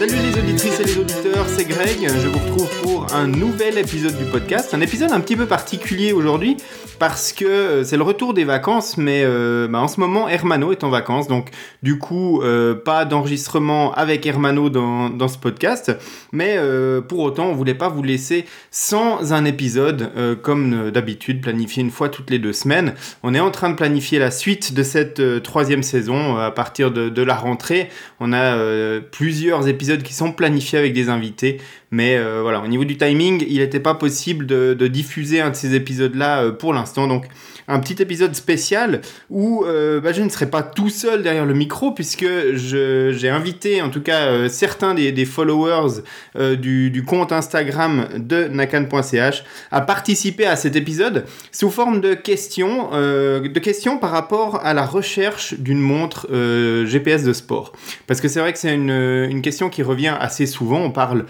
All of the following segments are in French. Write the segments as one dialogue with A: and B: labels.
A: Salut les auditrices et les auditeurs, c'est Greg. Je vous retrouve pour un nouvel épisode du podcast. Un épisode un petit peu particulier aujourd'hui parce que euh, c'est le retour des vacances, mais euh, bah, en ce moment Hermano est en vacances, donc du coup euh, pas d'enregistrement avec Hermano dans, ce podcast, mais pour autant on voulait pas vous laisser sans un épisode comme d'habitude planifié une fois toutes les deux semaines. On est en train de planifier la suite de cette troisième saison à partir de la rentrée. On a plusieurs épisodes qui sont planifiés avec des invités. Mais euh, voilà, au niveau du timing, il n'était pas possible de, diffuser un de ces épisodes-là euh, pour l'instant. Donc, un petit épisode spécial où euh, bah, je ne serai pas tout seul derrière le micro, puisque j'ai invité en tout cas certains des, followers du, compte Instagram de nakan.ch à participer à cet épisode sous forme de questions, de questions par rapport à la recherche d'une montre GPS de sport. Parce que c'est vrai que c'est une, question qui revient assez souvent. On parle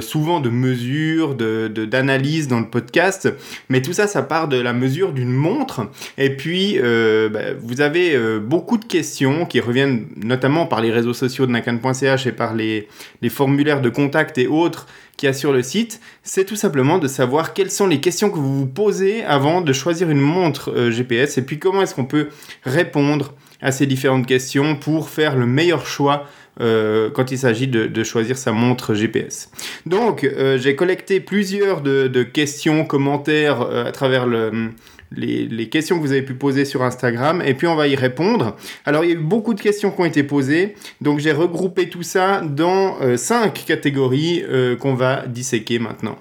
A: souvent de mesures, d'analyse de, dans le podcast, mais tout ça, ça part de la mesure d'une montre. Et puis, euh, bah, vous avez euh, beaucoup de questions qui reviennent notamment par les réseaux sociaux de nakan.ch et par les, les formulaires de contact et autres qu'il y a sur le site, c'est tout simplement de savoir quelles sont les questions que vous vous posez avant de choisir une montre GPS et puis comment est-ce qu'on peut répondre à ces différentes questions pour faire le meilleur choix euh, quand il s'agit de, choisir sa montre GPS. Donc, euh, j'ai collecté plusieurs de, questions, commentaires euh, à travers les, questions que vous avez pu poser sur Instagram, et puis on va y répondre. Alors, il y a eu beaucoup de questions qui ont été posées, donc j'ai regroupé tout ça dans cinq catégories qu'on va disséquer maintenant.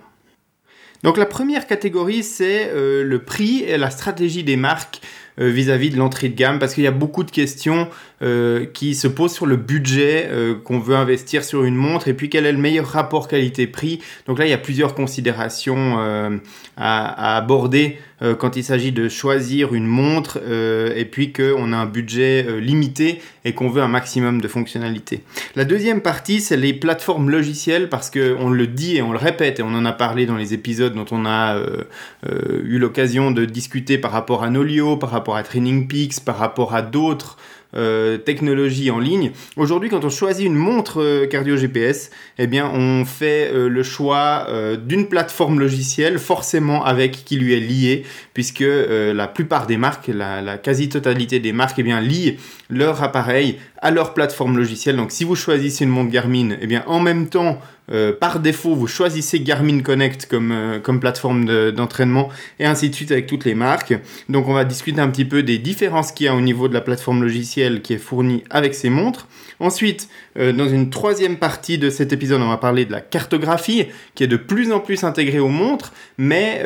A: Donc la première catégorie, c'est le prix et la stratégie des marques vis-à-vis -vis de l'entrée de gamme, parce qu'il y a beaucoup de questions euh, qui se pose sur le budget euh, qu'on veut investir sur une montre et puis quel est le meilleur rapport qualité-prix. Donc là, il y a plusieurs considérations euh, à, aborder quand il s'agit de choisir une montre et puis qu'on a un budget limité et qu'on veut un maximum de fonctionnalités. La deuxième partie, c'est les plateformes logicielles parce qu'on le dit et on le répète et on en a parlé dans les épisodes dont on a eu l'occasion de discuter par rapport à Nolio, par rapport à Training Peaks, par rapport à d'autres euh, technologie en ligne. Aujourd'hui, quand on choisit une montre euh, cardio GPS, eh bien, on fait euh, le choix d'une plateforme logicielle, forcément avec qui lui est lié, puisque la plupart des marques, la, quasi-totalité des marques, eh bien, lient leur appareil à leur plateforme logicielle. Donc, si vous choisissez une montre Garmin, eh bien, en même temps, euh, par défaut, vous choisissez Garmin Connect comme, euh, comme plateforme d'entraînement et ainsi de suite avec toutes les marques. Donc on va discuter un petit peu des différences qu'il y a au niveau de la plateforme logicielle qui est fournie avec ces montres. Ensuite, euh, dans une troisième partie de cet épisode, on va parler de la cartographie qui est de plus en plus intégrée aux montres, mais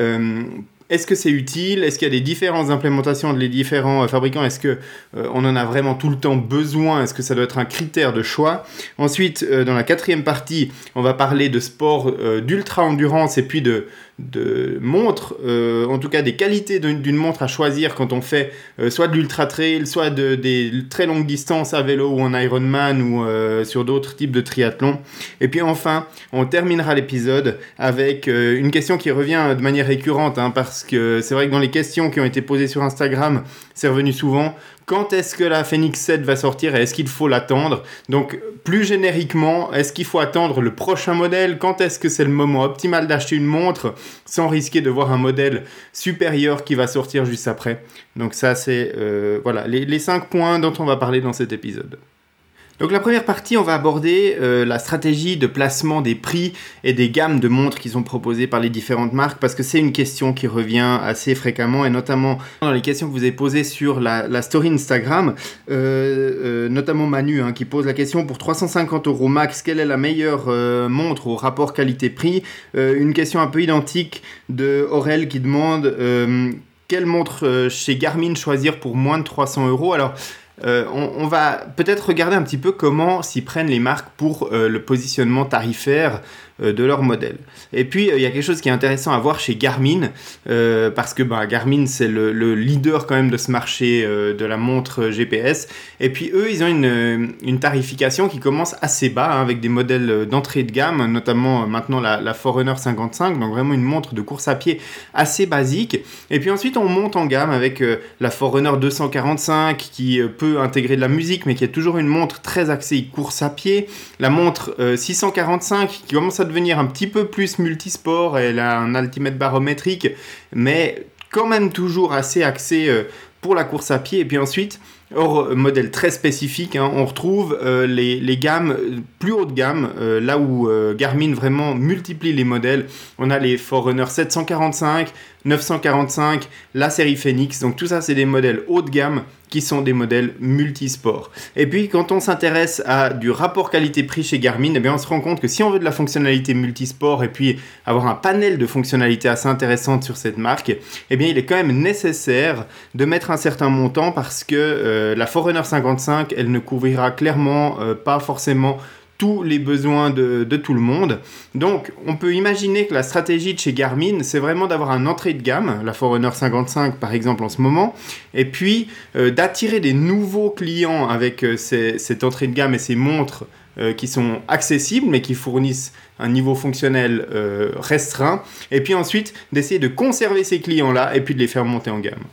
A: est-ce que c'est utile? Est-ce qu'il y a des différentes implémentations des différents euh, fabricants? Est-ce que euh, on en a vraiment tout le temps besoin? Est-ce que ça doit être un critère de choix? Ensuite, euh, dans la quatrième partie, on va parler de sport d'ultra endurance et puis de de montres, euh, en tout cas des qualités d'une montre à choisir quand on fait euh, soit de l'ultra trail, soit de, des très longues distances à vélo ou en Ironman ou euh, sur d'autres types de triathlon. Et puis enfin, on terminera l'épisode avec une question qui revient de manière récurrente, hein, parce que c'est vrai que dans les questions qui ont été posées sur Instagram, c'est revenu souvent. Quand est-ce que la Phoenix 7 va sortir et est-ce qu'il faut l'attendre? Donc, plus génériquement, est-ce qu'il faut attendre le prochain modèle? Quand est-ce que c'est le moment optimal d'acheter une montre sans risquer de voir un modèle supérieur qui va sortir juste après? Donc ça, c'est euh, voilà les, les 5 points dont on va parler dans cet épisode. Donc la première partie, on va aborder euh, la stratégie de placement des prix et des gammes de montres qui sont proposées par les différentes marques parce que c'est une question qui revient assez fréquemment et notamment dans les questions que vous avez posées sur la, story Instagram, euh, euh, notamment Manu hein, qui pose la question pour 350 euros max, quelle est la meilleure montre au rapport qualité-prix? Une question un peu identique de Aurel qui demande quelle montre chez Garmin choisir pour moins de 300 euros? Alors euh, on, va peut-être regarder un petit peu comment s'y prennent les marques pour euh, le positionnement tarifaire de leur modèle. Et puis il y a quelque chose qui est intéressant à voir chez Garmin, parce que bah, Garmin c'est le, leader quand même de ce marché de la montre GPS. Et puis eux, ils ont une, tarification qui commence assez bas, hein, avec des modèles d'entrée de gamme, notamment maintenant la, Forerunner 55, donc vraiment une montre de course à pied assez basique. Et puis ensuite, on monte en gamme avec la Forerunner 245 qui peut intégrer de la musique, mais qui est toujours une montre très axée course à pied. La montre 645 euh, qui commence à devenir un petit peu plus multisport, elle a un altimètre barométrique, mais quand même toujours assez axée euh, pour la course à pied. Et puis ensuite, hors modèle très spécifique, hein, on retrouve euh, les, gammes plus haut de gamme, là où Garmin vraiment multiplie les modèles. On a les Forerunner 745, 945, la série Phoenix. Donc tout ça, c'est des modèles haut de gamme qui sont des modèles multisports. Et puis quand on s'intéresse à du rapport qualité-prix chez Garmin, eh bien, on se rend compte que si on veut de la fonctionnalité multisport et puis avoir un panel de fonctionnalités assez intéressantes sur cette marque, eh bien il est quand même nécessaire de mettre un certain montant parce que euh, la Forerunner 55, elle ne couvrira clairement euh, pas forcément tous les besoins de, tout le monde. Donc, on peut imaginer que la stratégie de chez Garmin, c'est vraiment d'avoir un entrée de gamme, la Forerunner 55 par exemple en ce moment, et puis euh, d'attirer des nouveaux clients avec euh, cette entrée de gamme et ces montres euh, qui sont accessibles mais qui fournissent un niveau fonctionnel restreint, et puis ensuite d'essayer de conserver ces clients-là et puis de les faire monter en gamme.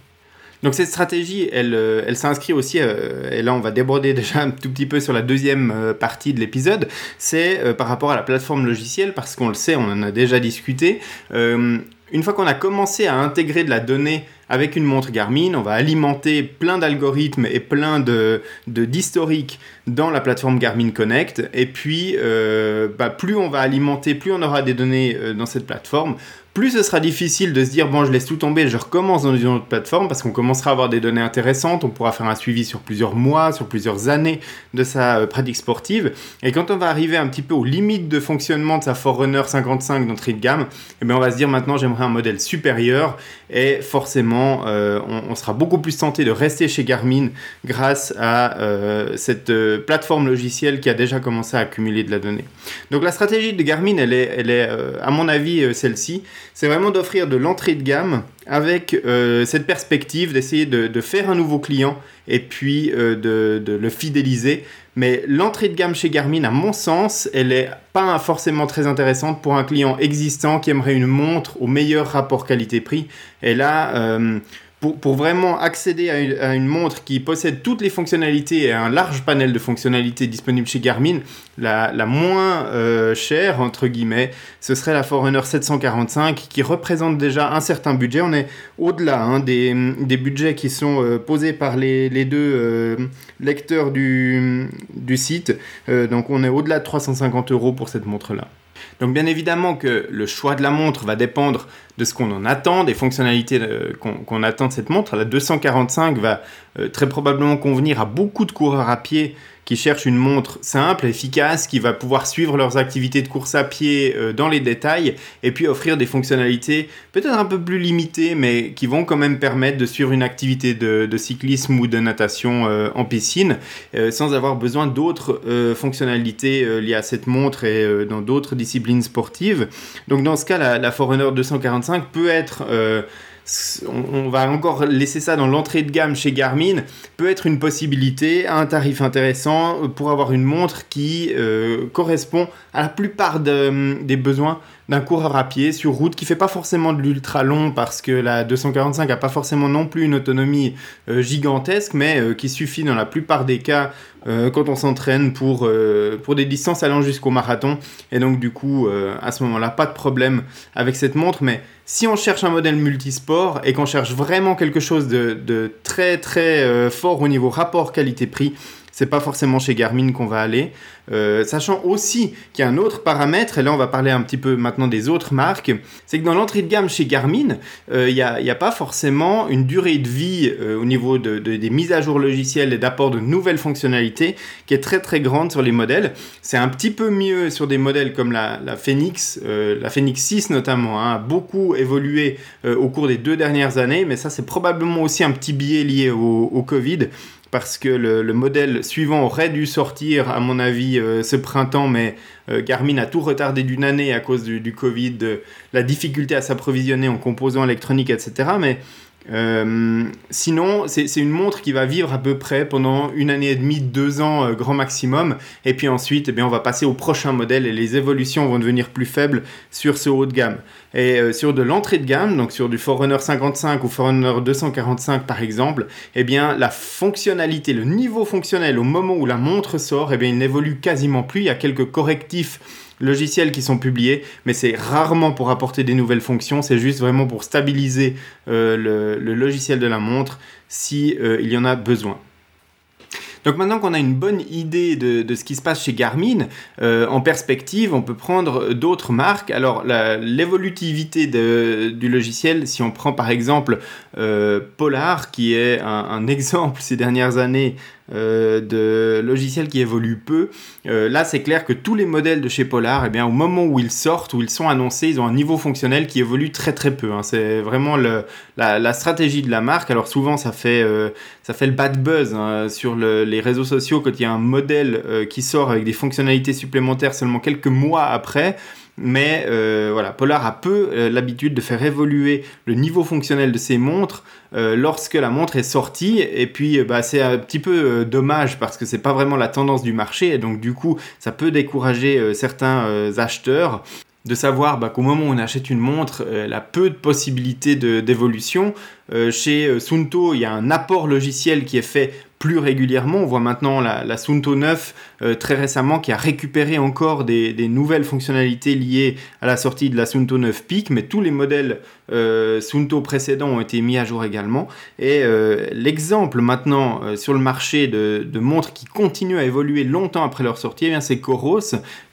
A: Donc cette stratégie, elle, euh, s'inscrit aussi, euh, et là on va déborder déjà un tout petit peu sur la deuxième euh, partie de l'épisode, c'est par rapport à la plateforme logicielle, parce qu'on le sait, on en a déjà discuté. une fois qu'on a commencé à intégrer de la donnée avec une montre Garmin, on va alimenter plein d'algorithmes et plein de dans la plateforme Garmin Connect. Et puis, bah, plus on va alimenter, plus on aura des données dans cette plateforme, plus ce sera difficile de se dire bon je laisse tout tomber, je recommence dans une autre plateforme parce qu'on commencera à avoir des données intéressantes, on pourra faire un suivi sur plusieurs mois, sur plusieurs années de sa euh, pratique sportive. Et quand on va arriver un petit peu aux limites de fonctionnement de sa Forerunner 55 d'entrée de gamme, eh bien on va se dire maintenant j'aimerais un modèle supérieur et forcément euh, on, sera beaucoup plus tenté de rester chez Garmin grâce à euh, cette plateforme logicielle qui a déjà commencé à accumuler de la donnée. Donc la stratégie de Garmin elle est, à mon avis celle-ci c'est vraiment d'offrir de l'entrée de gamme avec euh, cette perspective d'essayer de, faire un nouveau client et puis euh, de, le fidéliser. Mais l'entrée de gamme chez Garmin, à mon sens, elle n'est pas forcément très intéressante pour un client existant qui aimerait une montre au meilleur rapport qualité-prix. Et là, euh, pour, vraiment accéder à une, montre qui possède toutes les fonctionnalités et un large panel de fonctionnalités disponibles chez Garmin, la, moins euh, chère, entre guillemets, ce serait la Forerunner 745 qui représente déjà un certain budget. On est au-delà hein, des, budgets qui sont euh, posés par les, deux euh, lecteurs du, du site. donc on est au-delà de 350 euros pour cette montre-là. Donc bien évidemment que le choix de la montre va dépendre de ce qu'on en attend, des fonctionnalités euh, qu'on attend de cette montre. La 245 va euh, très probablement convenir à beaucoup de coureurs à pied qui cherchent une montre simple, efficace, qui va pouvoir suivre leurs activités de course à pied euh, dans les détails et puis offrir des fonctionnalités peut-être un peu plus limitées mais qui vont quand même permettre de suivre une activité de, cyclisme ou de natation en piscine sans avoir besoin d'autres fonctionnalités liées à cette montre et dans d'autres disciplines sportives. Donc dans ce cas, la, la Forerunner 245 peut être on, va encore laisser ça dans l'entrée de gamme chez Garmin, peut être une possibilité à un tarif intéressant pour avoir une montre qui euh, correspond à la plupart des besoins d'un coureur à pied sur route qui fait pas forcément de l'ultra long parce que la 245 a pas forcément non plus une autonomie euh, gigantesque mais euh, qui suffit dans la plupart des cas quand on s'entraîne pour, des distances allant jusqu'au marathon. Et donc du coup à ce moment-là pas de problème avec cette montre. Mais si on cherche un modèle multisport et qu'on cherche vraiment quelque chose de, très très euh, fort au niveau rapport qualité-prix, c'est pas forcément chez Garmin qu'on va aller. Euh, sachant aussi qu'il y a un autre paramètre, et là on va parler un petit peu maintenant des autres marques, c'est que dans l'entrée de gamme chez Garmin, euh, il n'y a, pas forcément une durée de vie euh, au niveau de, des mises à jour logicielles et d'apport de nouvelles fonctionnalités qui est très très grande sur les modèles. C'est un petit peu mieux sur des modèles comme la, Phoenix, la Phoenix 6 notamment, hein, a beaucoup évolué au cours des deux dernières années, mais ça c'est probablement aussi un petit biais lié au Covid parce que le, modèle suivant aurait dû sortir, à mon avis, ce printemps, mais Garmin a tout retardé d'une année à cause du, du Covid, de la difficulté à s'approvisionner en composants électroniques, etc. Mais euh, sinon, c'est une montre qui va vivre à peu près pendant une année et demie, deux ans euh, grand maximum. Et puis ensuite, eh bien, on va passer au prochain modèle et les évolutions vont devenir plus faibles sur ce haut de gamme. Et euh, sur de l'entrée de gamme, donc sur du Forerunner 55 ou Forerunner 245 par exemple, eh bien, la fonctionnalité, le niveau fonctionnel au moment où la montre sort, eh bien, il n'évolue quasiment plus. Il y a quelques correctifs logiciels qui sont publiés, mais c'est rarement pour apporter des nouvelles fonctions, c'est juste vraiment pour stabiliser euh, le, logiciel de la montre si euh, il y en a besoin. Donc maintenant qu'on a une bonne idée de, ce qui se passe chez Garmin, euh, en perspective, on peut prendre d'autres marques. Alors l'évolutivité du logiciel, si on prend par exemple Polar, qui est un exemple ces dernières années euh, de logiciels qui évoluent peu. Euh, là, c'est clair que tous les modèles de chez Polar, eh bien, au moment où ils sortent, où ils sont annoncés, ils ont un niveau fonctionnel qui évolue très très peu. Hein. C'est vraiment la, stratégie de la marque. Alors souvent, ça fait, euh, ça fait le bad buzz hein, sur les réseaux sociaux quand il y a un modèle qui sort avec des fonctionnalités supplémentaires seulement quelques mois après. Mais euh, voilà, Polar a peu euh, l'habitude de faire évoluer le niveau fonctionnel de ses montres euh, lorsque la montre est sortie. Et puis, bah, c'est un petit peu dommage parce que c'est pas vraiment la tendance du marché. Et donc, du coup, ça peut décourager certains acheteurs de savoir bah, qu'au moment où on achète une montre, elle a peu de possibilités d'évolution. Chez Sunto, il y a un apport logiciel qui est fait plus régulièrement. On voit maintenant la, la Sunto 9 euh, très récemment qui a récupéré encore des, nouvelles fonctionnalités liées à la sortie de la Sunto 9 Peak, mais tous les modèles euh, Sunto précédents ont été mis à jour également. Et euh, l'exemple maintenant sur le marché de, montres qui continuent à évoluer longtemps après leur sortie, eh c'est Coros.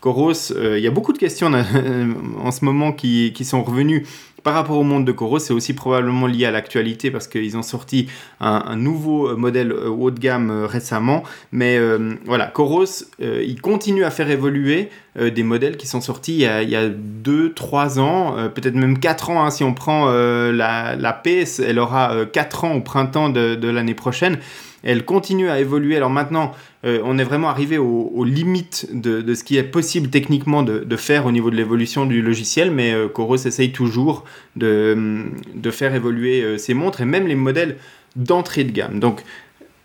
A: Coros, il y a beaucoup de questions en ce moment qui sont revenues par rapport au monde de Coros, c'est aussi probablement lié à l'actualité parce qu'ils ont sorti un, nouveau modèle euh, haut de gamme euh, récemment. Mais euh, voilà, Coros, il continue à faire évoluer des modèles qui sont sortis il y a, 2-3 ans, peut-être même 4 ans. Hein, si on prend la, la PS, elle aura 4 ans au printemps de l'année prochaine elle continue à évoluer. Alors maintenant, euh, on est vraiment arrivé aux, limites de, ce qui est possible techniquement de, faire au niveau de l'évolution du logiciel, mais euh, Coros essaye toujours de, faire évoluer euh, ses montres et même les modèles d'entrée de gamme.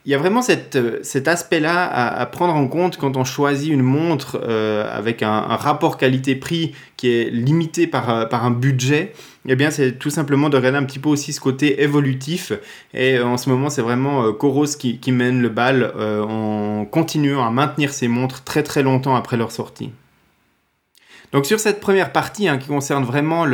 A: Il y a vraiment cet aspect-là à, prendre en compte quand on choisit une montre avec un, rapport qualité-prix qui est limité par un budget eh bien, c'est tout simplement de regarder un petit peu aussi ce côté évolutif. Et euh, en ce moment, c'est vraiment euh, Coros qui, mène le bal euh, en continuant à maintenir ses montres très très longtemps après leur sortie. Donc sur cette première partie hein, qui concerne vraiment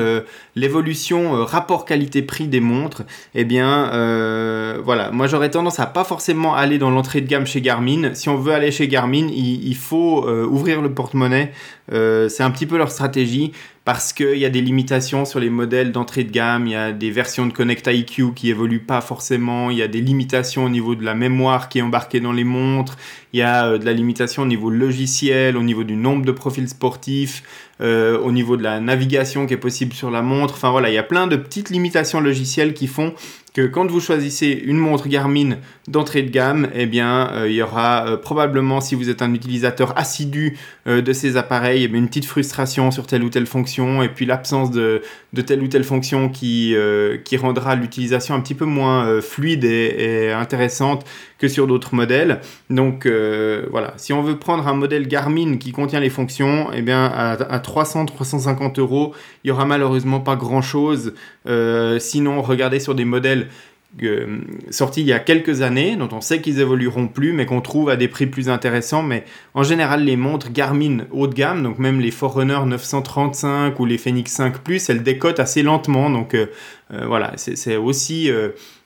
A: l'évolution euh, rapport qualité-prix des montres, eh bien euh, voilà, moi j'aurais tendance à pas forcément aller dans l'entrée de gamme chez Garmin. Si on veut aller chez Garmin, il, faut euh, ouvrir le porte-monnaie. c'est un petit peu leur stratégie parce qu'il y a des limitations sur les modèles d'entrée de gamme, il y a des versions de Connect IQ qui évoluent pas forcément, il y a des limitations au niveau de la mémoire qui est embarquée dans les montres, il y a de la limitation au niveau logiciel, au niveau du nombre de profils sportifs, euh, au niveau de la navigation qui est possible sur la montre. Enfin voilà, il y a plein de petites limitations logicielles qui font que quand vous choisissez une montre Garmin d'entrée de gamme, eh bien, euh, il y aura euh, probablement, si vous êtes un utilisateur assidu euh, de ces appareils, eh une petite frustration sur telle ou telle fonction, et puis l'absence de, telle ou telle fonction qui, qui rendra l'utilisation un petit peu moins fluide et, intéressante que sur d'autres modèles. Donc voilà, si on veut prendre un modèle Garmin qui contient les fonctions, eh bien, à, à 300-350 euros, il y aura malheureusement pas grand-chose. sinon, regardez sur des modèles sortis il y a quelques années, dont on sait qu'ils évolueront plus, mais qu'on trouve à des prix plus intéressants. Mais en général, les montres Garmin haut de gamme, donc même les Forerunner 935 ou les Phoenix 5 Plus, elles décotent assez lentement. Donc euh, euh, voilà, c'est aussi...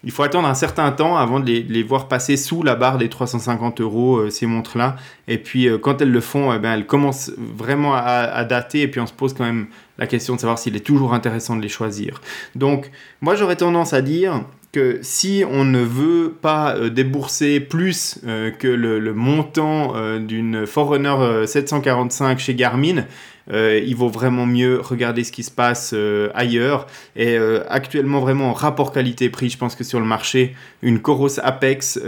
A: il faut attendre un certain temps avant de les, voir passer sous la barre des 350 euros, ces montres-là. Et puis quand elles le font, eh ben, elles commencent vraiment à, dater et puis on se pose quand même la question de savoir s'il est toujours intéressant de les choisir. Donc moi j'aurais tendance à dire que si on ne veut pas euh, débourser plus euh, que le, montant euh, d'une Forerunner 745 chez Garmin, il vaut vraiment mieux regarder ce qui se passe ailleurs. Et actuellement, vraiment, rapport qualité-prix, je pense que sur le marché, une Coros Apex,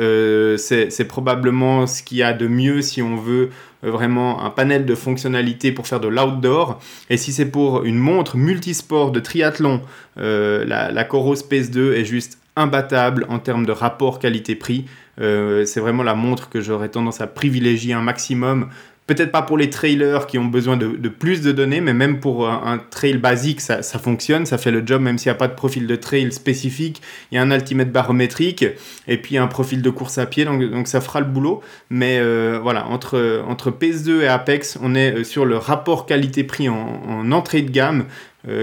A: c'est probablement ce qu'il y a de mieux si on veut vraiment un panel de fonctionnalités pour faire de l'outdoor. Et si c'est pour une montre multisport de triathlon, la, la Coros PS2 est juste imbattable en termes de rapport qualité-prix. Euh, c'est vraiment la montre que j'aurais tendance à privilégier un maximum. Peut-être pas pour les trailers qui ont besoin de, plus de données, mais même pour un, trail basique, ça, fonctionne, ça fait le job, même s'il n'y a pas de profil de trail spécifique. Il y a un altimètre barométrique et puis un profil de course à pied, donc, ça fera le boulot. Mais euh, voilà, entre, entre PS2 et Apex, on est euh, sur le rapport qualité-prix en, entrée de gamme,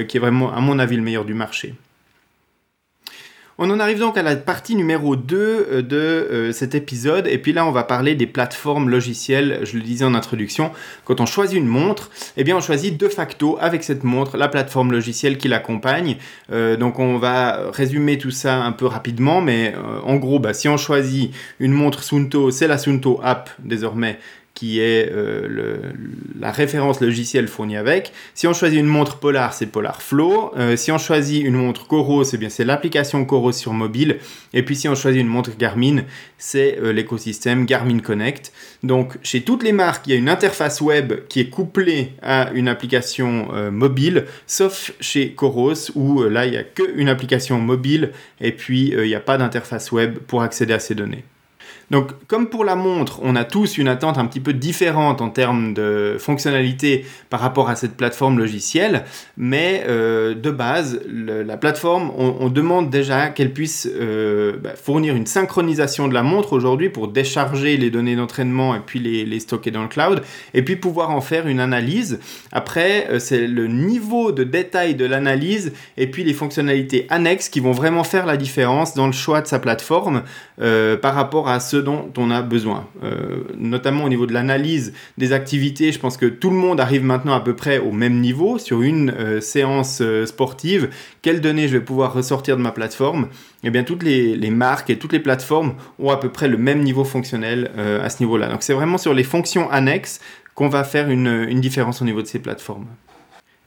A: qui est vraiment, à mon avis, le meilleur du marché. On en arrive donc à la partie numéro 2 euh, de euh, cet épisode. Et puis là, on va parler des plateformes logicielles. Je le disais en introduction, quand on choisit une montre, eh bien, on choisit de facto avec cette montre la plateforme logicielle qui l'accompagne. Euh, donc, on va résumer tout ça un peu rapidement. Mais en gros, bah, si on choisit une montre Sunto, c'est la Sunto App désormais qui est euh, la référence logicielle fournie avec. Si on choisit une montre Polar, c'est Polar Flow. Euh, si on choisit une montre bien c'est l'application Coros sur mobile. Et puis si on choisit une montre Garmin, c'est euh, l'écosystème Garmin Connect. Donc chez toutes les marques, il y a une interface web qui est couplée à une application mobile, sauf chez Coros où là il n'y a qu'une application mobile et puis il n'y a pas d'interface web pour accéder à ces données. Donc, comme pour la montre, on a tous une attente un petit peu différente en termes de fonctionnalité par rapport à cette plateforme logicielle, mais euh, de base, la plateforme, on, demande déjà qu'elle puisse euh, bah, fournir une synchronisation de la montre aujourd'hui pour décharger les données d'entraînement et puis les, stocker dans le cloud, et puis pouvoir en faire une analyse. Après, euh, c'est le niveau de détail de l'analyse et puis les fonctionnalités annexes qui vont vraiment faire la différence dans le choix de sa plateforme par rapport à ce dont on a besoin. Euh, notamment au niveau de l'analyse des activités, je pense que tout le monde arrive maintenant à peu près au même niveau sur une euh, séance euh, sportive. Quelles données je vais pouvoir ressortir de ma plateforme? Eh bien, toutes les, marques et toutes les plateformes ont à peu près le même niveau fonctionnel à ce niveau-là. Donc, c'est vraiment sur les fonctions annexes qu'on va faire une différence au niveau de ces plateformes.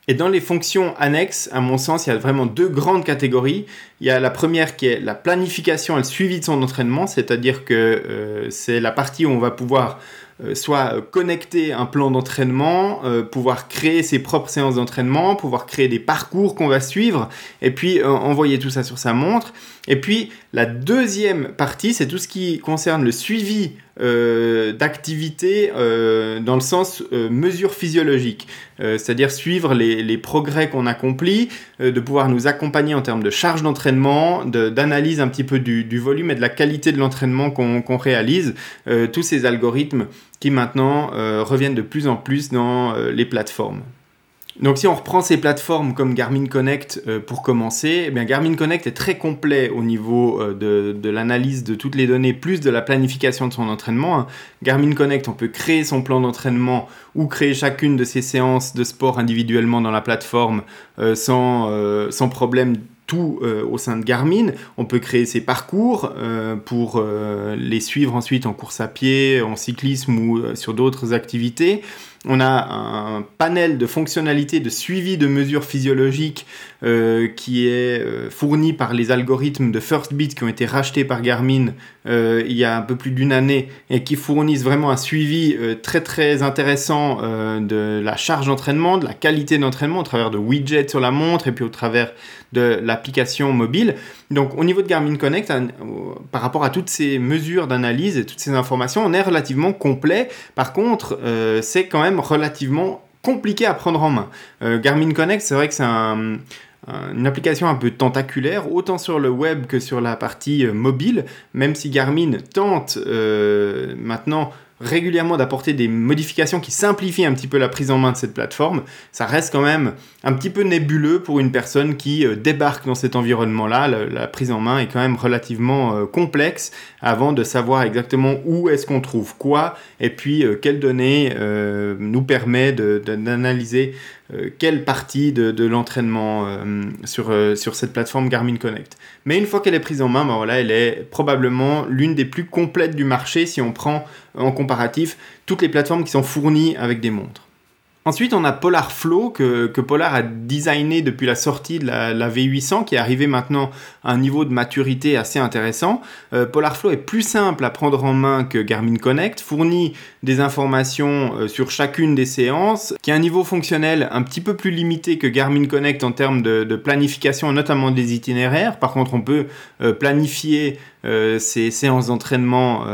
A: Et dans les fonctions annexes, à mon sens, il y a vraiment deux grandes catégories. Il y a la première qui est la planification et le suivi de son entraînement, c'est-à-dire que euh, c'est la partie où on va pouvoir euh, soit connecter un plan d'entraînement, euh, pouvoir créer ses propres séances d'entraînement, pouvoir créer des parcours qu'on va suivre, et puis envoyer tout ça sur sa montre. Et puis la deuxième partie, c'est tout ce qui concerne le suivi euh, d'activité euh, dans le sens euh, mesure physiologique, c'est-à-dire suivre les, progrès qu'on accomplit, de pouvoir nous accompagner en termes de charge d'entraînement, d'analyse un petit peu du, volume et de la qualité de l'entraînement qu'on réalise, tous ces algorithmes qui maintenant reviennent de plus en plus dans les plateformes. Donc si on reprend ces plateformes comme Garmin Connect euh, pour commencer, eh Garmin Connect est très complet au niveau euh, de, l'analyse de toutes les données, plus de la planification de son entraînement. Hein. Garmin Connect, on peut créer son plan d'entraînement ou créer chacune de ses séances de sport individuellement dans la plateforme euh, sans problème tout au sein de Garmin. On peut créer ses parcours pour les suivre ensuite en course à pied, en cyclisme ou sur d'autres activités on a un panel de fonctionnalités de suivi de mesures physiologiques euh, qui est euh, fourni par les algorithmes de FirstBeat qui ont été rachetés par Garmin euh, il y a un peu plus d'une année et qui fournissent vraiment un suivi très très intéressant de la charge d'entraînement, de la qualité d'entraînement au travers de widgets sur la montre et puis au travers de l'application mobile. Donc au niveau de Garmin Connect, par rapport à toutes ces mesures d'analyse et toutes ces informations, on est relativement complet. Par contre, c'est quand même relativement compliqué à prendre en main. Euh, Garmin Connect, c'est vrai que c'est une application un peu tentaculaire, autant sur le web que sur la partie euh, mobile, même si Garmin tente euh, maintenant régulièrement d'apporter des modifications qui simplifient un petit peu la prise en main de cette plateforme, ça reste quand même un petit peu nébuleux pour une personne qui euh, débarque dans cet environnement-là. La, prise en main est quand même relativement euh, complexe avant de savoir exactement où est-ce qu'on trouve quoi et puis euh, quelles données nous permet d'analyser quelle partie de, l'entraînement sur, sur cette plateforme Garmin Connect. Mais une fois qu'elle est prise en main, ben elle est probablement l'une des plus complètes du marché si on prend en comparatif toutes les plateformes qui sont fournies avec des montres. Ensuite, on a Polar Flow que, Polar a designé depuis la sortie de la, V800 qui est arrivé maintenant à un niveau de maturité assez intéressant. Euh, Polar Flow est plus simple à prendre en main que Garmin Connect, fournit des informations euh, sur chacune des séances, qui a un niveau fonctionnel un petit peu plus limité que Garmin Connect en termes de, planification, notamment des itinéraires. Par contre, on peut euh, planifier ces séances d'entraînement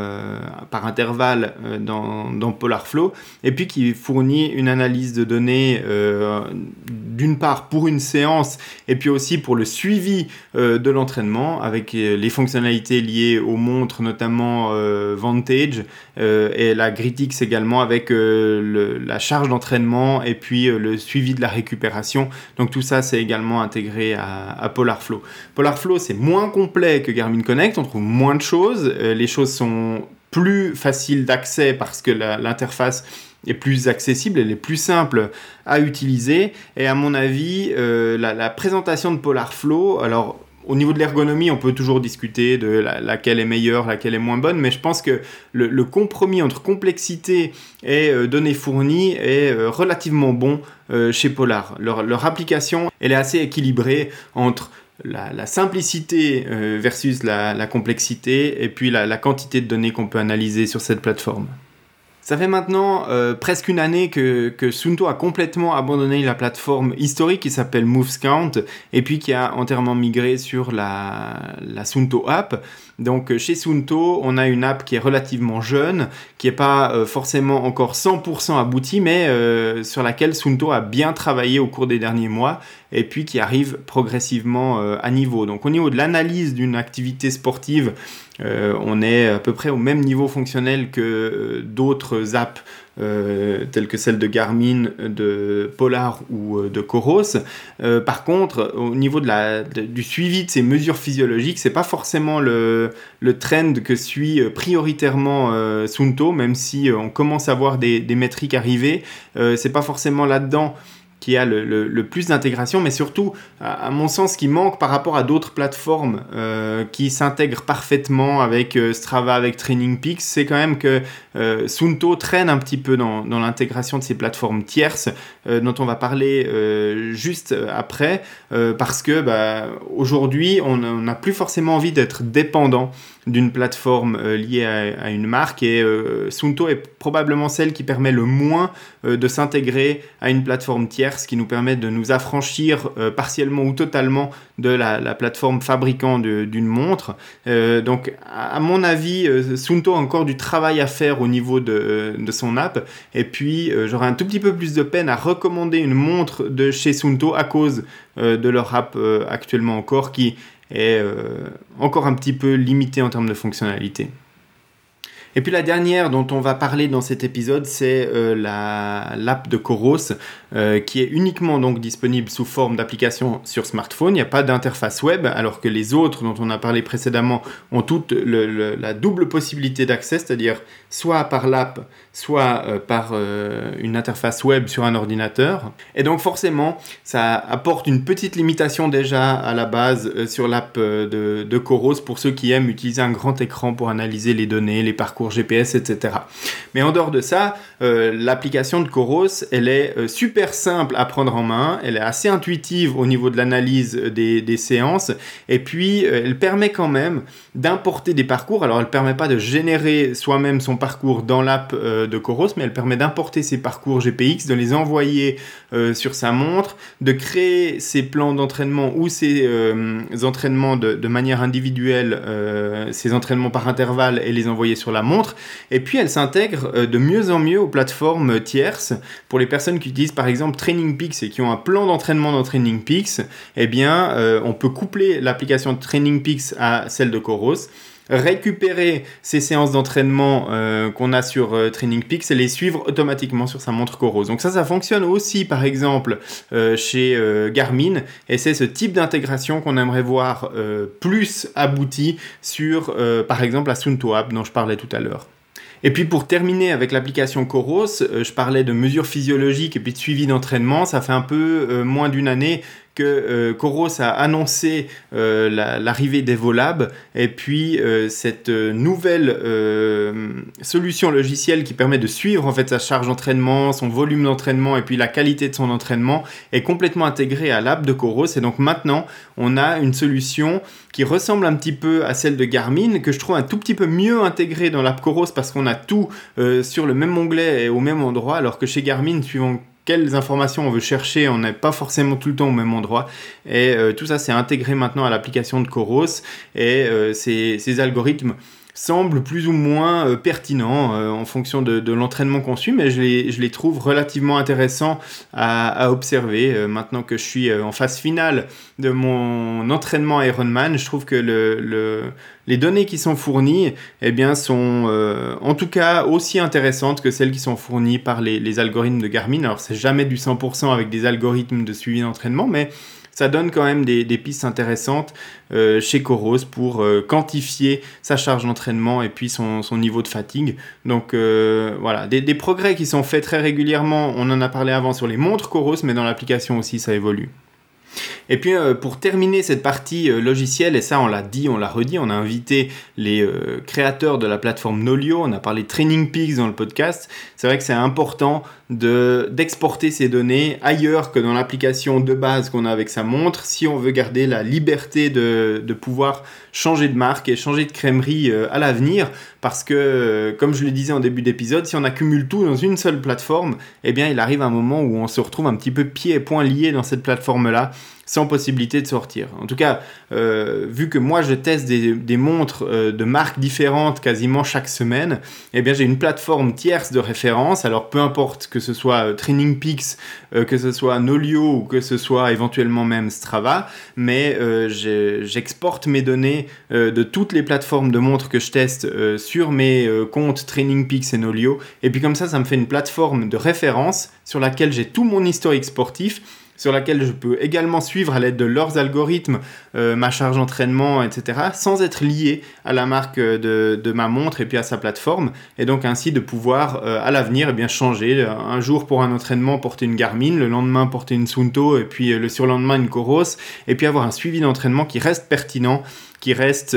A: par intervalle dans, dans Polar Flow, et puis qui fournit une analyse de données, euh, d'une part pour une séance et puis aussi pour le suivi euh, de l'entraînement avec euh, les fonctionnalités liées aux montres, notamment Vantage et la Gritix également avec la charge d'entraînement et puis le suivi de la récupération. Donc tout ça, c'est également intégré à, à PolarFlow. PolarFlow, c'est moins complet que Garmin Connect, on trouve moins de choses, les choses sont plus faciles d'accès parce que l'interface est plus accessible, elle est plus simple à utiliser. Et à mon avis, euh, la, présentation de Polar Flow, alors au niveau de l'ergonomie, on peut toujours discuter de laquelle est meilleure, laquelle est moins bonne, mais je pense que le, compromis entre complexité et euh, données fournies est euh, relativement bon chez Polar. Leur, application, elle est assez équilibrée entre la, simplicité versus la, complexité et puis la quantité de données qu'on peut analyser sur cette plateforme. Ça fait maintenant euh, presque une année que, que, Sunto a complètement abandonné la plateforme historique qui s'appelle MovesCount et puis qui a entièrement migré sur la, la Sunto app. Donc chez Sunto, on a une app qui est relativement jeune, qui n'est pas euh, forcément encore 100% aboutie, mais euh, sur laquelle Sunto a bien travaillé au cours des derniers mois et puis qui arrive progressivement à niveau. Donc au niveau de l'analyse d'une activité sportive, euh, on est à peu près au même niveau fonctionnel que euh, d'autres apps euh, telles que celles de Garmin, de Polar ou de Coros. par contre, au niveau du suivi de ces mesures physiologiques, c'est pas forcément le, trend que suit prioritairement Sunto, même si on commence à voir des, métriques arriver. c'est pas forcément là-dedans qui a le, plus d'intégration, mais surtout, à, mon sens, qui manque par rapport à d'autres plateformes euh, qui s'intègrent parfaitement avec euh, Strava, avec Training Peaks, c'est quand même que euh, Sunto traîne un petit peu dans, l'intégration de ces plateformes tierces, dont on va parler juste après, parce que bah, aujourd'hui, on n'a plus forcément envie d'être dépendant d'une plateforme euh, liée à, une marque et euh, Sunto est probablement celle qui permet le moins euh, de s'intégrer à une plateforme tierce qui nous permet de nous affranchir partiellement ou totalement de la, plateforme fabricant d'une montre. donc à mon avis, Sunto a encore du travail à faire au niveau de, de son app et puis j'aurais un tout petit peu plus de peine à recommander une montre de chez Sunto à cause de leur app actuellement encore qui est euh, encore un petit peu limité en termes de fonctionnalité. Et puis la dernière dont on va parler dans cet épisode, c'est euh, l'app de Coros, euh, qui est uniquement donc disponible sous forme d'application sur smartphone. Il n'y a pas d'interface web, alors que les autres dont on a parlé précédemment ont toute la double possibilité d'accès, c'est-à-dire soit par l'app, soit euh, par une interface web sur un ordinateur. Et donc forcément, ça apporte une petite limitation déjà à la base sur l'app de, de Coros pour ceux qui aiment utiliser un grand écran pour analyser les données, les parcours GPS, etc. Mais en dehors de ça, euh, l'application de Coros, elle est euh, super simple à prendre en main, elle est assez intuitive au niveau de l'analyse des, séances, et puis euh, elle permet quand même d'importer des parcours. Alors elle ne permet pas de générer soi-même son parcours dans l'app de Coros, mais elle permet d'importer ses parcours GPX, de les envoyer sur sa montre, de créer ses plans d'entraînement ou ses entraînements de, manière individuelle, ses entraînements par intervalle et les envoyer sur la montre. Et puis elle s'intègre de mieux en mieux aux plateformes tierces. Pour les personnes qui utilisent par exemple Training Peaks et qui ont un plan d'entraînement dans Training Peaks, eh bien, euh, on peut coupler l'application Training Peaks à celle de Coros récupérer ces séances d'entraînement euh, qu'on a sur euh, Training Peaks et les suivre automatiquement sur sa montre Coros. Donc ça, ça fonctionne aussi par exemple chez Garmin et c'est ce type d'intégration qu'on aimerait voir plus abouti sur par exemple la Sunto App dont je parlais tout à l'heure. Et puis pour terminer avec l'application Coros, euh, je parlais de mesures physiologiques et puis de suivi d'entraînement. Ça fait un peu euh, moins d'une année que euh, Coros a annoncé euh, l'arrivée d'Evolab et puis cette nouvelle solution logicielle qui permet de suivre en fait sa charge d'entraînement, son volume d'entraînement et puis la qualité de son entraînement est complètement intégrée à l'app de Coros et donc maintenant on a une solution ressemble un petit peu à celle de Garmin que je trouve un tout petit peu mieux intégrée dans l'app Coros parce qu'on a tout sur le même onglet et au même endroit alors que chez Garmin suivant quelles informations on veut chercher, on n'est pas forcément tout le temps au même endroit. Et euh, tout ça, c'est intégré maintenant à l'application de Coros. Et euh, ces, algorithmes semblent plus ou moins euh, pertinents en fonction de, l'entraînement qu'on suit, mais je les, trouve relativement intéressants à, observer. maintenant que je suis en phase finale de mon entraînement Ironman, je trouve que le les données qui sont fournies eh bien, sont euh, en tout cas aussi intéressantes que celles qui sont fournies par les, algorithmes de Garmin. Alors c'est jamais du 100% avec des algorithmes de suivi d'entraînement, mais ça donne quand même des, pistes intéressantes euh, chez Coros pour euh, quantifier sa charge d'entraînement et puis son, niveau de fatigue. Donc voilà, des, progrès qui sont faits très régulièrement. On en a parlé avant sur les montres Coros, mais dans l'application aussi ça évolue. Et puis euh, pour terminer cette partie euh, logicielle, et ça on l'a dit, on l'a redit, on a invité les euh, créateurs de la plateforme Nolio, on a parlé Training Peaks dans le podcast. C'est vrai que c'est important d'exporter ces données ailleurs que dans l'application de base qu'on a avec sa montre. Si on veut garder la liberté de, de pouvoir changer de marque et changer de crèmerie à l'avenir parce que comme je le disais en début d'épisode si on accumule tout dans une seule plateforme eh bien il arrive un moment où on se retrouve un petit peu pieds et poings liés dans cette plateforme là sans possibilité de sortir. En tout cas, euh, vu que moi je teste des, montres euh, de marques différentes quasiment chaque semaine, eh bien j'ai une plateforme tierce de référence. Alors peu importe que ce soit euh, Training Peaks, que ce soit Nolio ou que ce soit éventuellement même Strava, mais j'exporte mes données de toutes les plateformes de montres que je teste sur mes comptes Training Peaks et Nolio. Et puis comme ça, ça me fait une plateforme de référence sur laquelle j'ai tout mon historique sportif sur laquelle je peux également suivre à l'aide de leurs algorithmes euh, ma charge d'entraînement, etc., sans être lié à la marque de, de, ma montre et puis à sa plateforme, et donc ainsi de pouvoir euh, à l'avenir eh bien changer, un jour pour un entraînement porter une Garmin, le lendemain porter une Sunto, et puis euh, le surlendemain une Coros, et puis avoir un suivi d'entraînement qui reste pertinent qui reste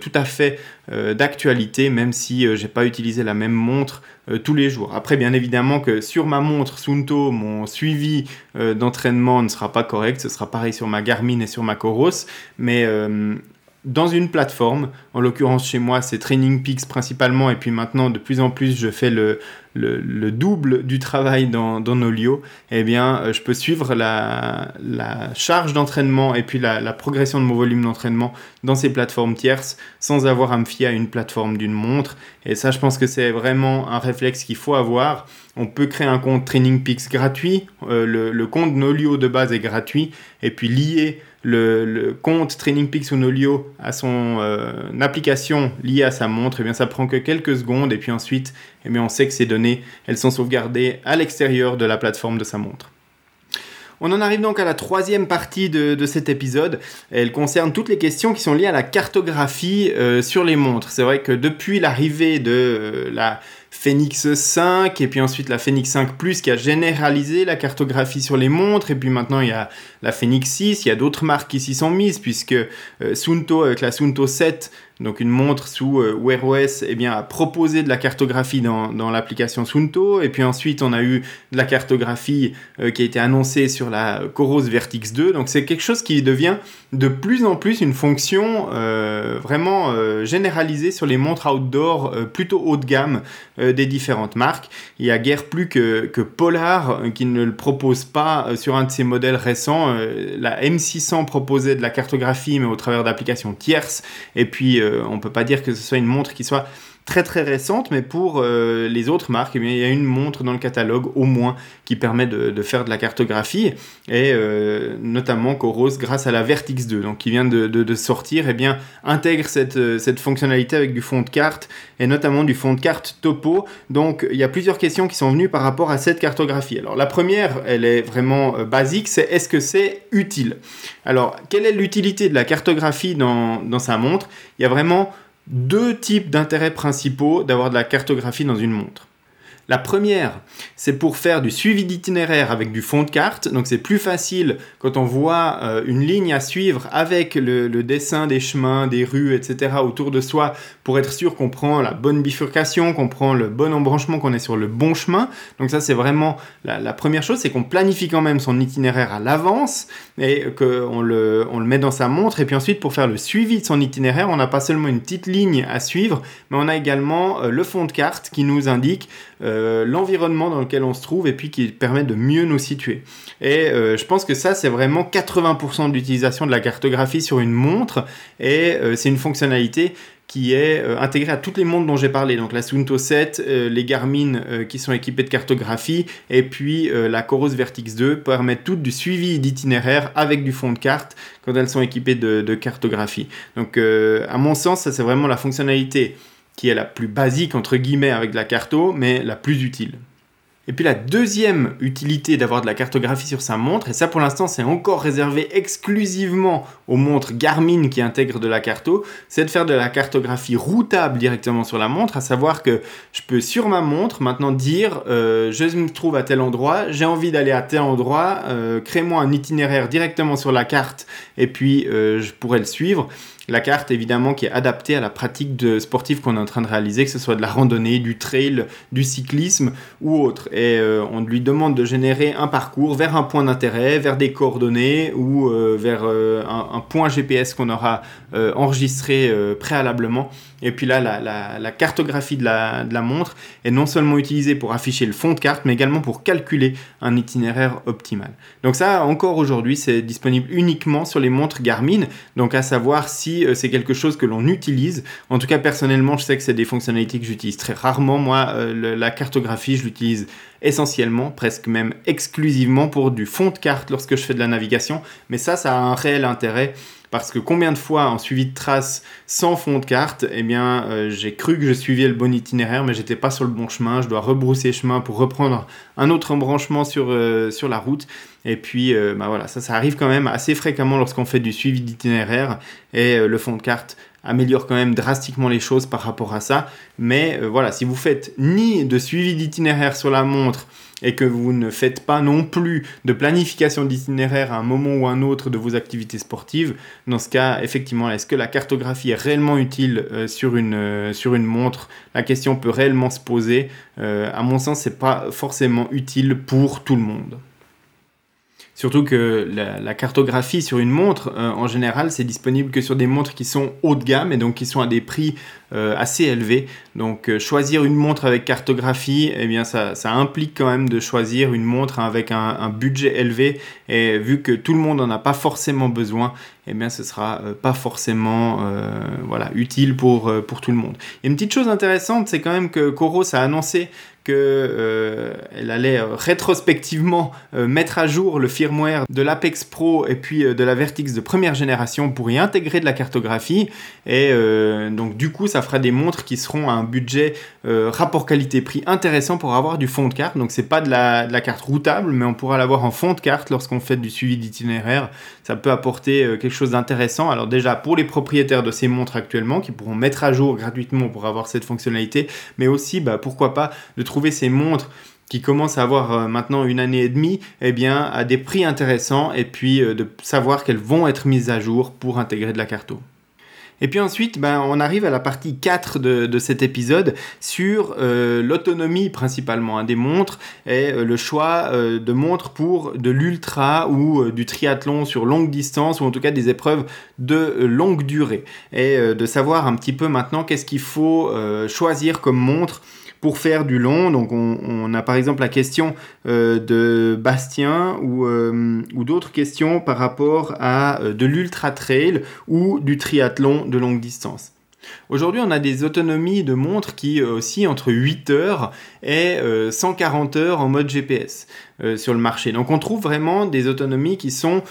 A: tout à fait d'actualité, même si je j'ai pas utilisé la même montre euh, tous les jours. Après, bien évidemment que sur ma montre Sunto, mon suivi euh, d'entraînement ne sera pas correct. Ce sera pareil sur ma Garmin et sur ma Coros. Mais euh, dans une plateforme, en l'occurrence chez moi c'est Training Peaks principalement, et puis maintenant de plus en plus je fais le, le, double du travail dans, dans Nolio, eh bien euh, je peux suivre la, charge d'entraînement et puis la, progression de mon volume d'entraînement dans ces plateformes tierces sans avoir à me fier à une plateforme d'une montre. Et ça je pense que c'est vraiment un réflexe qu'il faut avoir. On peut créer un compte Training Peaks gratuit, euh, le, le compte Nolio de base est gratuit, et puis lier le, compte Training Peaks ou Nolio à son euh, application liée à sa montre, et eh bien ça prend que quelques secondes et puis ensuite eh on sait que ces données elles sont sauvegardées à l'extérieur de la plateforme de sa montre. On en arrive donc à la troisième partie de, cet épisode. Elle concerne toutes les questions qui sont liées à la cartographie euh, sur les montres. C'est vrai que depuis l'arrivée de euh, la Phoenix 5 et puis ensuite la Phoenix 5 Plus qui a généralisé la cartographie sur les montres et puis maintenant il y a la Phoenix 6, il y a d'autres marques qui s'y sont mises puisque euh, Sunto avec la Sunto 7 donc une montre sous euh, Wear OS eh bien, a proposé de la cartographie dans, dans l'application Sunto. Et puis ensuite, on a eu de la cartographie euh, qui a été annoncée sur la Coros Vertix 2. Donc c'est quelque chose qui devient de plus en plus une fonction vraiment généralisée sur les montres outdoor plutôt haut de gamme des différentes marques. Il y a guère plus que, que Polar qui ne le propose pas sur un de ses modèles récents. la M600 proposait de la cartographie mais au travers d'applications tierces. Et puis on ne peut pas dire que ce soit une montre qui soit très très récente, mais pour euh, les autres marques, eh il y a une montre dans le catalogue au moins qui permet de, faire de la cartographie, et euh, notamment Coros grâce à la Vertix 2, donc qui vient de, sortir, eh bien, intègre cette, euh, cette fonctionnalité avec du fond de carte, et notamment du fond de carte topo. Donc il y a plusieurs questions qui sont venues par rapport à cette cartographie. Alors la première, elle est vraiment basique, c'est est-ce que c'est utile? Alors quelle est l'utilité de la cartographie dans sa montre? Il y a vraiment deux types d'intérêts principaux d'avoir de la cartographie dans une montre. La première, c'est pour faire du suivi d'itinéraire avec du fond de carte. Donc c'est plus facile quand on voit euh, une ligne à suivre avec le, dessin des chemins, des rues, etc. autour de soi pour être sûr qu'on prend la bonne bifurcation, qu'on prend le bon embranchement, qu'on est sur le bon chemin. Donc ça c'est vraiment la, première chose, c'est qu'on planifie quand même son itinéraire à l'avance et qu'on le, on le met dans sa montre. Et puis ensuite pour faire le suivi de son itinéraire, on n'a pas seulement une petite ligne à suivre, mais on a également euh, le fond de carte qui nous indique euh, l'environnement dans lequel on se trouve et puis qui permet de mieux nous situer. Et euh, je pense que ça, c'est vraiment 80% de l'utilisation de la cartographie sur une montre et euh, c'est une fonctionnalité qui est intégrée à toutes les montres dont j'ai parlé. Donc la Suunto 7, les Garmin qui sont équipés de cartographie et puis la Coros Vertix 2 permettent toutes du suivi d'itinéraire avec du fond de carte quand elles sont équipées de, de cartographie. Donc à mon sens, ça c'est vraiment la fonctionnalité qui est la plus basique entre guillemets avec de la carto, mais la plus utile. Et puis la deuxième utilité d'avoir de la cartographie sur sa montre, et ça pour l'instant c'est encore réservé exclusivement aux montres Garmin qui intègrent de la carto, c'est de faire de la cartographie routable directement sur la montre, à savoir que je peux sur ma montre maintenant dire euh, je me trouve à tel endroit, j'ai envie d'aller à tel endroit, euh, crée-moi un itinéraire directement sur la carte et puis euh, je pourrais le suivre la carte évidemment qui est adaptée à la pratique sportive qu'on est en train de réaliser, que ce soit de la randonnée, du trail, du cyclisme ou autre. Et euh, on lui demande de générer un parcours vers un point d'intérêt, vers des coordonnées ou euh, vers euh, un, point GPS qu'on aura enregistré préalablement. Et puis là, la, cartographie de la, montre est non seulement utilisée pour afficher le fond de carte, mais également pour calculer un itinéraire optimal. Donc ça, encore aujourd'hui, c'est disponible uniquement sur les montres Garmin. Donc à savoir si euh, c'est quelque chose que l'on utilise. En tout cas, personnellement, je sais que c'est des fonctionnalités que j'utilise très rarement. Moi, euh, la cartographie, je l'utilise essentiellement, presque même exclusivement pour du fond de carte lorsque je fais de la navigation. Mais ça, ça a un réel intérêt parce que combien de fois en suivi de traces sans fond de carte, eh bien, euh, j'ai cru que je suivais le bon itinéraire, mais j'étais pas sur le bon chemin. Je dois rebrousser chemin pour reprendre un autre embranchement sur, sur la route. Et puis, euh, bah voilà, ça, ça arrive quand même assez fréquemment lorsqu'on fait du suivi d'itinéraire et euh, le fond de carte améliore quand même drastiquement les choses par rapport à ça. Mais euh, voilà, si vous faites ni de suivi d'itinéraire sur la montre et que vous ne faites pas non plus de planification d'itinéraire à un moment ou un autre de vos activités sportives, dans ce cas, effectivement, est-ce que la cartographie est réellement utile sur, une, sur une montre? La question peut réellement se poser. à mon sens, c'est pas forcément utile pour tout le monde. Surtout que la, cartographie sur une montre, euh, en général, c'est disponible que sur des montres qui sont haut de gamme et donc qui sont à des prix euh, assez élevés. Donc euh, choisir une montre avec cartographie, eh bien ça, implique quand même de choisir une montre avec un, budget élevé. Et vu que tout le monde n'en a pas forcément besoin, eh bien ce sera pas forcément voilà, utile pour, tout le monde. Et une petite chose intéressante, c'est quand même que Coros a annoncé qu'elle euh, allait euh, rétrospectivement euh, mettre à jour le firmware de l'Apex Pro et puis de la Vertix de première génération pour y intégrer de la cartographie. Et donc du coup, ça fera des montres qui seront à un budget rapport qualité-prix intéressant pour avoir du fond de carte. Donc c'est pas de la, de la, carte routable, mais on pourra l'avoir en fond de carte lorsqu'on fait du suivi d'itinéraire. Ça peut apporter quelque chose d'intéressant. Alors déjà pour les propriétaires de ces montres actuellement qui pourront mettre à jour gratuitement pour avoir cette fonctionnalité, mais aussi bah, pourquoi pas de trouver ces montres qui commencent à avoir euh, maintenant une année et demie, eh bien, à des prix intéressants et puis euh, de savoir qu'elles vont être mises à jour pour intégrer de la carto. Et puis ensuite, ben, on arrive à la partie 4 de, cet épisode sur euh, l'autonomie principalement des montres et le choix de montres pour de l'ultra ou du triathlon sur longue distance ou en tout cas des épreuves de longue durée. Et de savoir un petit peu maintenant qu'est-ce qu'il faut choisir comme montre pour faire du long. Donc on, a par exemple la question euh, de Bastien ou, euh, ou d'autres questions par rapport à euh, de l'ultra trail ou du triathlon de longue distance. Aujourd'hui, on a des autonomies de montres qui oscillent entre 8 heures et 140 heures en mode GPS sur le marché. Donc on trouve vraiment des autonomies qui sont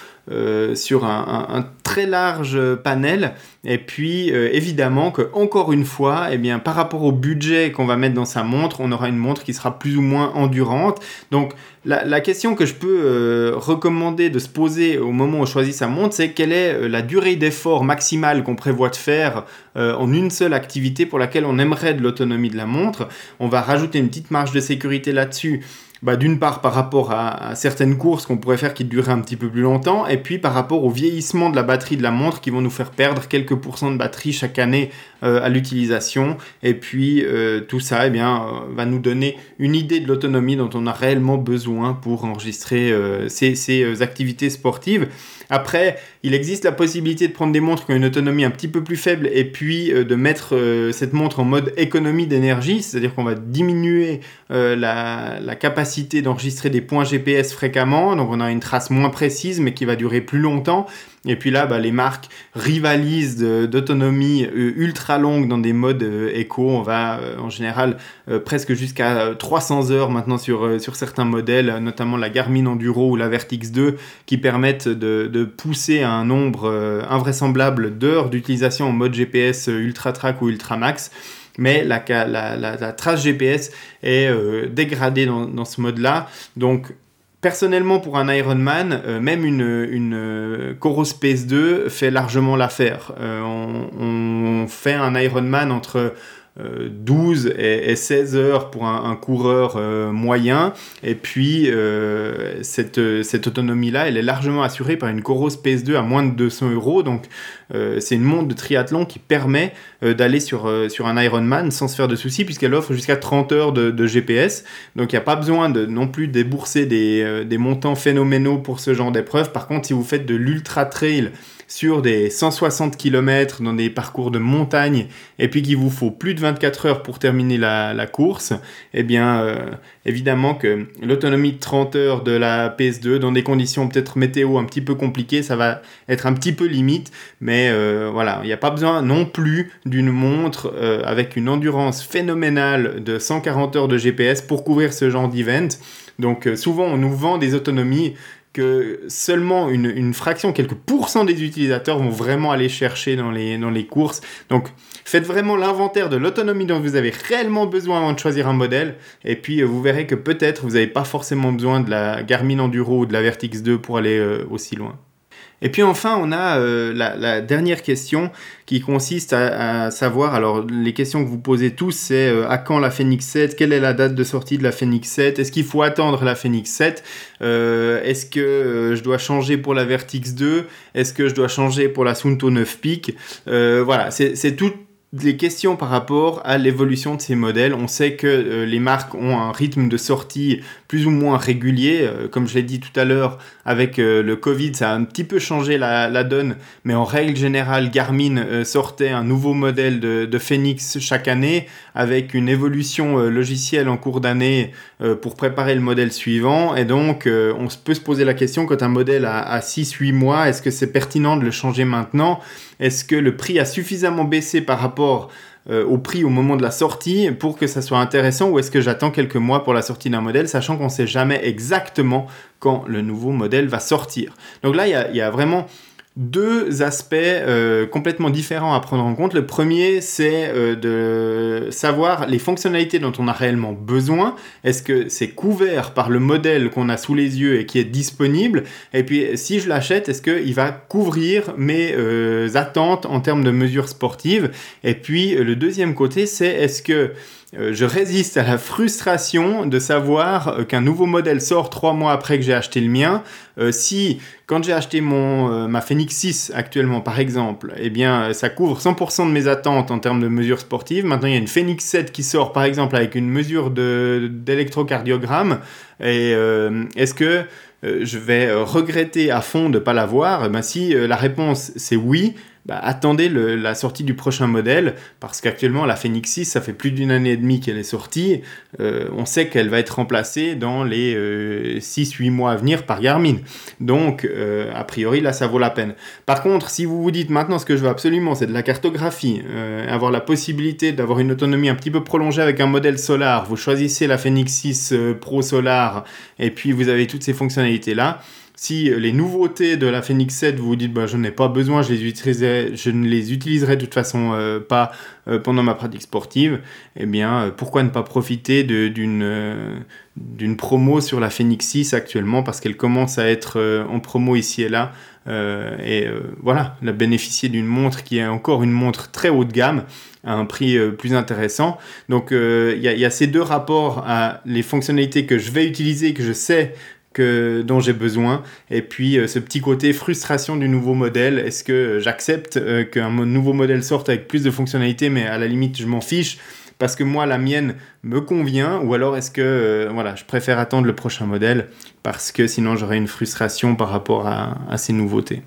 A: sur un, très large panel. Et puis évidemment que encore une fois, eh bien par rapport au budget qu'on va mettre dans sa montre, on aura une montre qui sera plus ou moins endurante. Donc la, question que je peux recommander de se poser au moment où on choisit sa montre, c'est quelle est la durée d'effort maximale qu'on prévoit de faire en une seule activité pour laquelle on aimerait de l'autonomie de la montre. On va rajouter une petite marge de sécurité là-dessus bah, d'une part par rapport à, certaines courses qu'on pourrait faire qui dureraient un petit peu plus longtemps, et puis par rapport au vieillissement de la batterie de la montre qui vont nous faire perdre quelques pourcents de batterie chaque année euh, à l'utilisation, et puis euh, tout ça eh bien, euh, va nous donner une idée de l'autonomie dont on a réellement besoin pour enregistrer ces, ces activités sportives. Après, il existe la possibilité de prendre des montres qui ont une autonomie un petit peu plus faible et puis de mettre cette montre en mode économie d'énergie, c'est-à-dire qu'on va diminuer la, la capacité d'enregistrer des points GPS fréquemment, donc on a une trace moins précise mais qui va durer plus longtemps. Et puis là, bah, les marques rivalisent d'autonomie euh, ultra longue dans des modes euh, éco. On va euh, en général presque jusqu'à 300 heures maintenant sur, certains modèles, notamment la Garmin Enduro ou la Vertix 2, qui permettent de, pousser un nombre invraisemblable d'heures d'utilisation en mode GPS Ultra Track ou Ultra Max mais la, trace GPS est dégradée dans, ce mode-là. Donc, personnellement, pour un Ironman, euh, même une, une euh, Coros Space 2 fait largement l'affaire. On, on, fait un Ironman entre 12 et, 16 heures pour un, coureur euh, moyen. Et puis, euh, cette, autonomie-là, elle est largement assurée par une Coros PS2 à moins de 200 euros. Euh, c'est une montre de triathlon qui permet d'aller sur, sur un Ironman sans se faire de soucis, puisqu'elle offre jusqu'à 30 heures de, GPS. Donc, il n'y a pas besoin de non plus débourser des, des montants phénoménaux pour ce genre d'épreuve. Par contre, si vous faites de l'ultra trail, sur des 160 km dans des parcours de montagne et puis qu'il vous faut plus de 24 heures pour terminer la, course, eh bien euh, évidemment que l'autonomie de 30 heures de la PS2 dans des conditions peut-être météo un petit peu compliquées, ça va être un petit peu limite, mais euh, voilà, il n'y a pas besoin non plus d'une montre euh, avec une endurance phénoménale de 140 heures de GPS pour couvrir ce genre d'event. Donc souvent on nous vend des autonomies seulement une, fraction, quelques pourcents des utilisateurs vont vraiment aller chercher dans les, dans les courses. Donc faites vraiment l'inventaire de l'autonomie dont vous avez réellement besoin avant de choisir un modèle. Et puis euh, vous verrez que peut-être vous n'avez pas forcément besoin de la Garmin Enduro ou de la Vertix 2 pour aller euh, aussi loin. Et puis enfin, on a euh, la, dernière question qui consiste à, savoir, alors les questions que vous posez tous, c'est euh, à quand la Phoenix 7 Quelle est la date de sortie de la Phoenix 7 Est-ce qu'il faut attendre la Phoenix 7 euh, Est-ce que je dois changer pour la Vertix 2 Est-ce que je dois changer pour la Sunto 9 Peak? Voilà, c'est tout des questions par rapport à l'évolution de ces modèles. On sait que les marques ont un rythme de sortie plus ou moins régulier. Euh, comme je l'ai dit tout à l'heure, avec euh, le Covid, ça a un petit peu changé la, donne. Mais en règle générale, Garmin sortait un nouveau modèle de, de, Phoenix chaque année avec une évolution logicielle en cours d'année pour préparer le modèle suivant. Et donc, on peut se poser la question quand un modèle a, a 6-8 mois, est-ce que c'est pertinent de le changer maintenant? Est-ce que le prix a suffisamment baissé par rapport euh, au prix au moment de la sortie pour que ça soit intéressant ou est-ce que j'attends quelques mois pour la sortie d'un modèle, sachant qu'on ne sait jamais exactement quand le nouveau modèle va sortir. Donc là, il y a, vraiment deux aspects euh, complètement différents à prendre en compte. Le premier, c'est euh, de savoir les fonctionnalités dont on a réellement besoin. Est-ce que c'est couvert par le modèle qu'on a sous les yeux et qui est disponible? Et puis, si je l'achète, est-ce qu'il va couvrir mes euh, attentes en termes de mesures sportives? Et puis, le deuxième côté, c'est est-ce que euh, je résiste à la frustration de savoir euh, qu'un nouveau modèle sort trois mois après que j'ai acheté le mien. Euh, si, quand j'ai acheté mon, ma Phoenix 6 actuellement, par exemple, eh bien, ça couvre 100% de mes attentes en termes de mesures sportives. Maintenant, il y a une Phoenix 7 qui sort, par exemple, avec une mesure d'électrocardiogramme. Et est-ce que je vais regretter à fond de ne pas l'avoir? Eh ben, Si la réponse c'est oui, bah, attendez la sortie du prochain modèle, parce qu'actuellement la Phoenix 6, ça fait plus d'une année et demie qu'elle est sortie, euh, on sait qu'elle va être remplacée dans les 6-8 euh, mois à venir par Garmin. Donc, euh, a priori, là, ça vaut la peine. Par contre, si vous vous dites maintenant ce que je veux absolument, c'est de la cartographie, avoir la possibilité d'avoir une autonomie un petit peu prolongée avec un modèle solar, vous choisissez la Phoenix 6 Pro Solar, et puis vous avez toutes ces fonctionnalités-là, si les nouveautés de la Phoenix 7, vous vous dites, bah, je n'ai pas besoin, je, les utiliserai, je ne les utiliserai de toute façon euh, pas euh, pendant ma pratique sportive, eh bien, euh, pourquoi ne pas profiter d'une promo sur la Phoenix 6 actuellement, parce qu'elle commence à être en promo ici et là. et voilà, elle a bénéficié d'une montre qui est encore une montre très haut de gamme, à un prix plus intéressant. Donc, il y, y, a ces deux rapports à les fonctionnalités que je vais utiliser, que je sais dont j'ai besoin. Et puis euh, ce petit côté frustration du nouveau modèle. Est-ce que j'accepte euh, qu'un nouveau modèle sorte avec plus de fonctionnalités, mais à la limite je m'en fiche parce que moi la mienne me convient ou alors est-ce que euh, voilà je préfère attendre le prochain modèle parce que sinon j'aurais une frustration par rapport à ces nouveautés?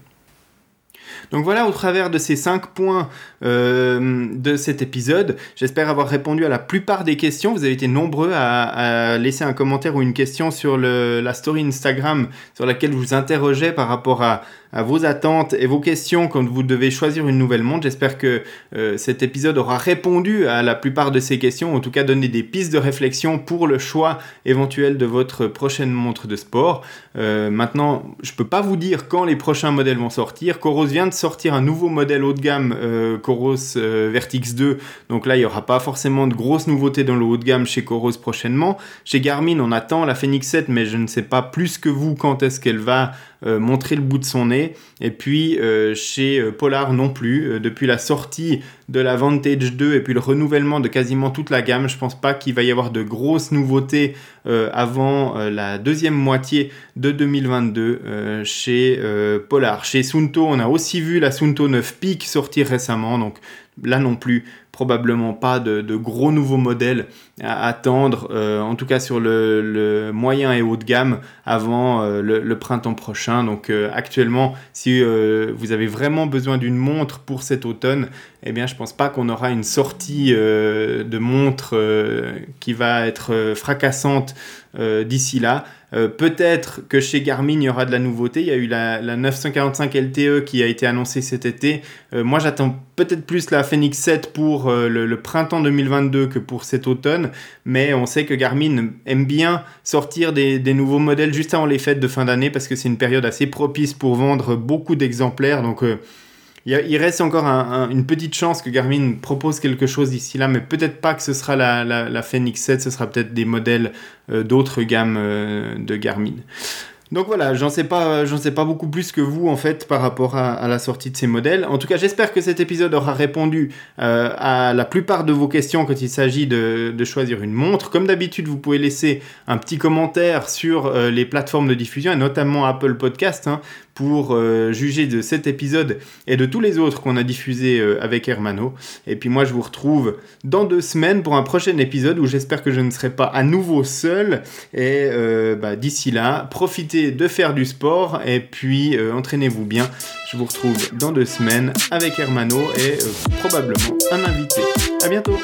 A: Donc voilà, au travers de ces cinq points euh, de cet épisode, j'espère avoir répondu à la plupart des questions. Vous avez été nombreux à, laisser un commentaire ou une question sur la story Instagram sur laquelle vous interrogez par rapport à, vos attentes et vos questions quand vous devez choisir une nouvelle montre. J'espère que euh, cet épisode aura répondu à la plupart de ces questions, en tout cas donné des pistes de réflexion pour le choix éventuel de votre prochaine montre de sport. Euh, maintenant, je peux pas vous dire quand les prochains modèles vont sortir. Coros vient de sortir un nouveau modèle haut de gamme, euh, Coros Vertix 2. Donc là, il n'y aura pas forcément de grosses nouveautés dans le haut de gamme chez Coros prochainement. Chez Garmin, on attend la Phoenix 7, mais je ne sais pas plus que vous quand est-ce qu'elle va euh, montrer le bout de son nez. Et puis euh, chez euh, Polar non plus, depuis la sortie de la Vantage 2 et puis le renouvellement de quasiment toute la gamme, je pense pas qu'il va y avoir de grosses nouveautés avant la deuxième moitié de 2022 chez Polar. Chez Sunto, on a aussi vu la Sunto 9 Peak sortir récemment, donc là non plus, probablement pas de, gros nouveaux modèles à attendre, euh, en tout cas sur le, moyen et haut de gamme avant euh, le, printemps prochain. Donc euh, actuellement, si vous avez vraiment besoin d'une montre pour cet automne, eh bien je pense pas qu'on aura une sortie de montre qui va être fracassante d'ici là. Peut-être que chez Garmin, il y aura de la nouveauté. Il y a eu la, 945 LTE qui a été annoncée cet été. Moi, j'attends peut-être plus la Phoenix 7 pour euh, le, printemps 2022 que pour cet automne. Mais on sait que Garmin aime bien sortir des, nouveaux modèles juste avant les fêtes de fin d'année parce que c'est une période assez propice pour vendre beaucoup d'exemplaires. Donc, il, reste encore une petite chance que Garmin propose quelque chose d'ici là, mais peut-être pas que ce sera la, la, Phoenix 7, ce sera peut-être des modèles euh, d'autres gammes euh, de Garmin. Donc voilà, j'en sais pas, sais pas beaucoup plus que vous en fait par rapport à, la sortie de ces modèles. En tout cas, j'espère que cet épisode aura répondu euh, à la plupart de vos questions quand il s'agit de, choisir une montre. Comme d'habitude, vous pouvez laisser un petit commentaire sur les plateformes de diffusion et notamment Apple Podcast. Hein pour euh, juger de cet épisode et de tous les autres qu'on a diffusés euh, avec Hermano. Et puis moi, je vous retrouve dans deux semaines pour un prochain épisode où j'espère que je ne serai pas à nouveau seul. Et euh, bah, d'ici là, profitez de faire du sport et puis entraînez-vous bien. Je vous retrouve dans deux semaines avec Hermano et probablement un invité. À bientôt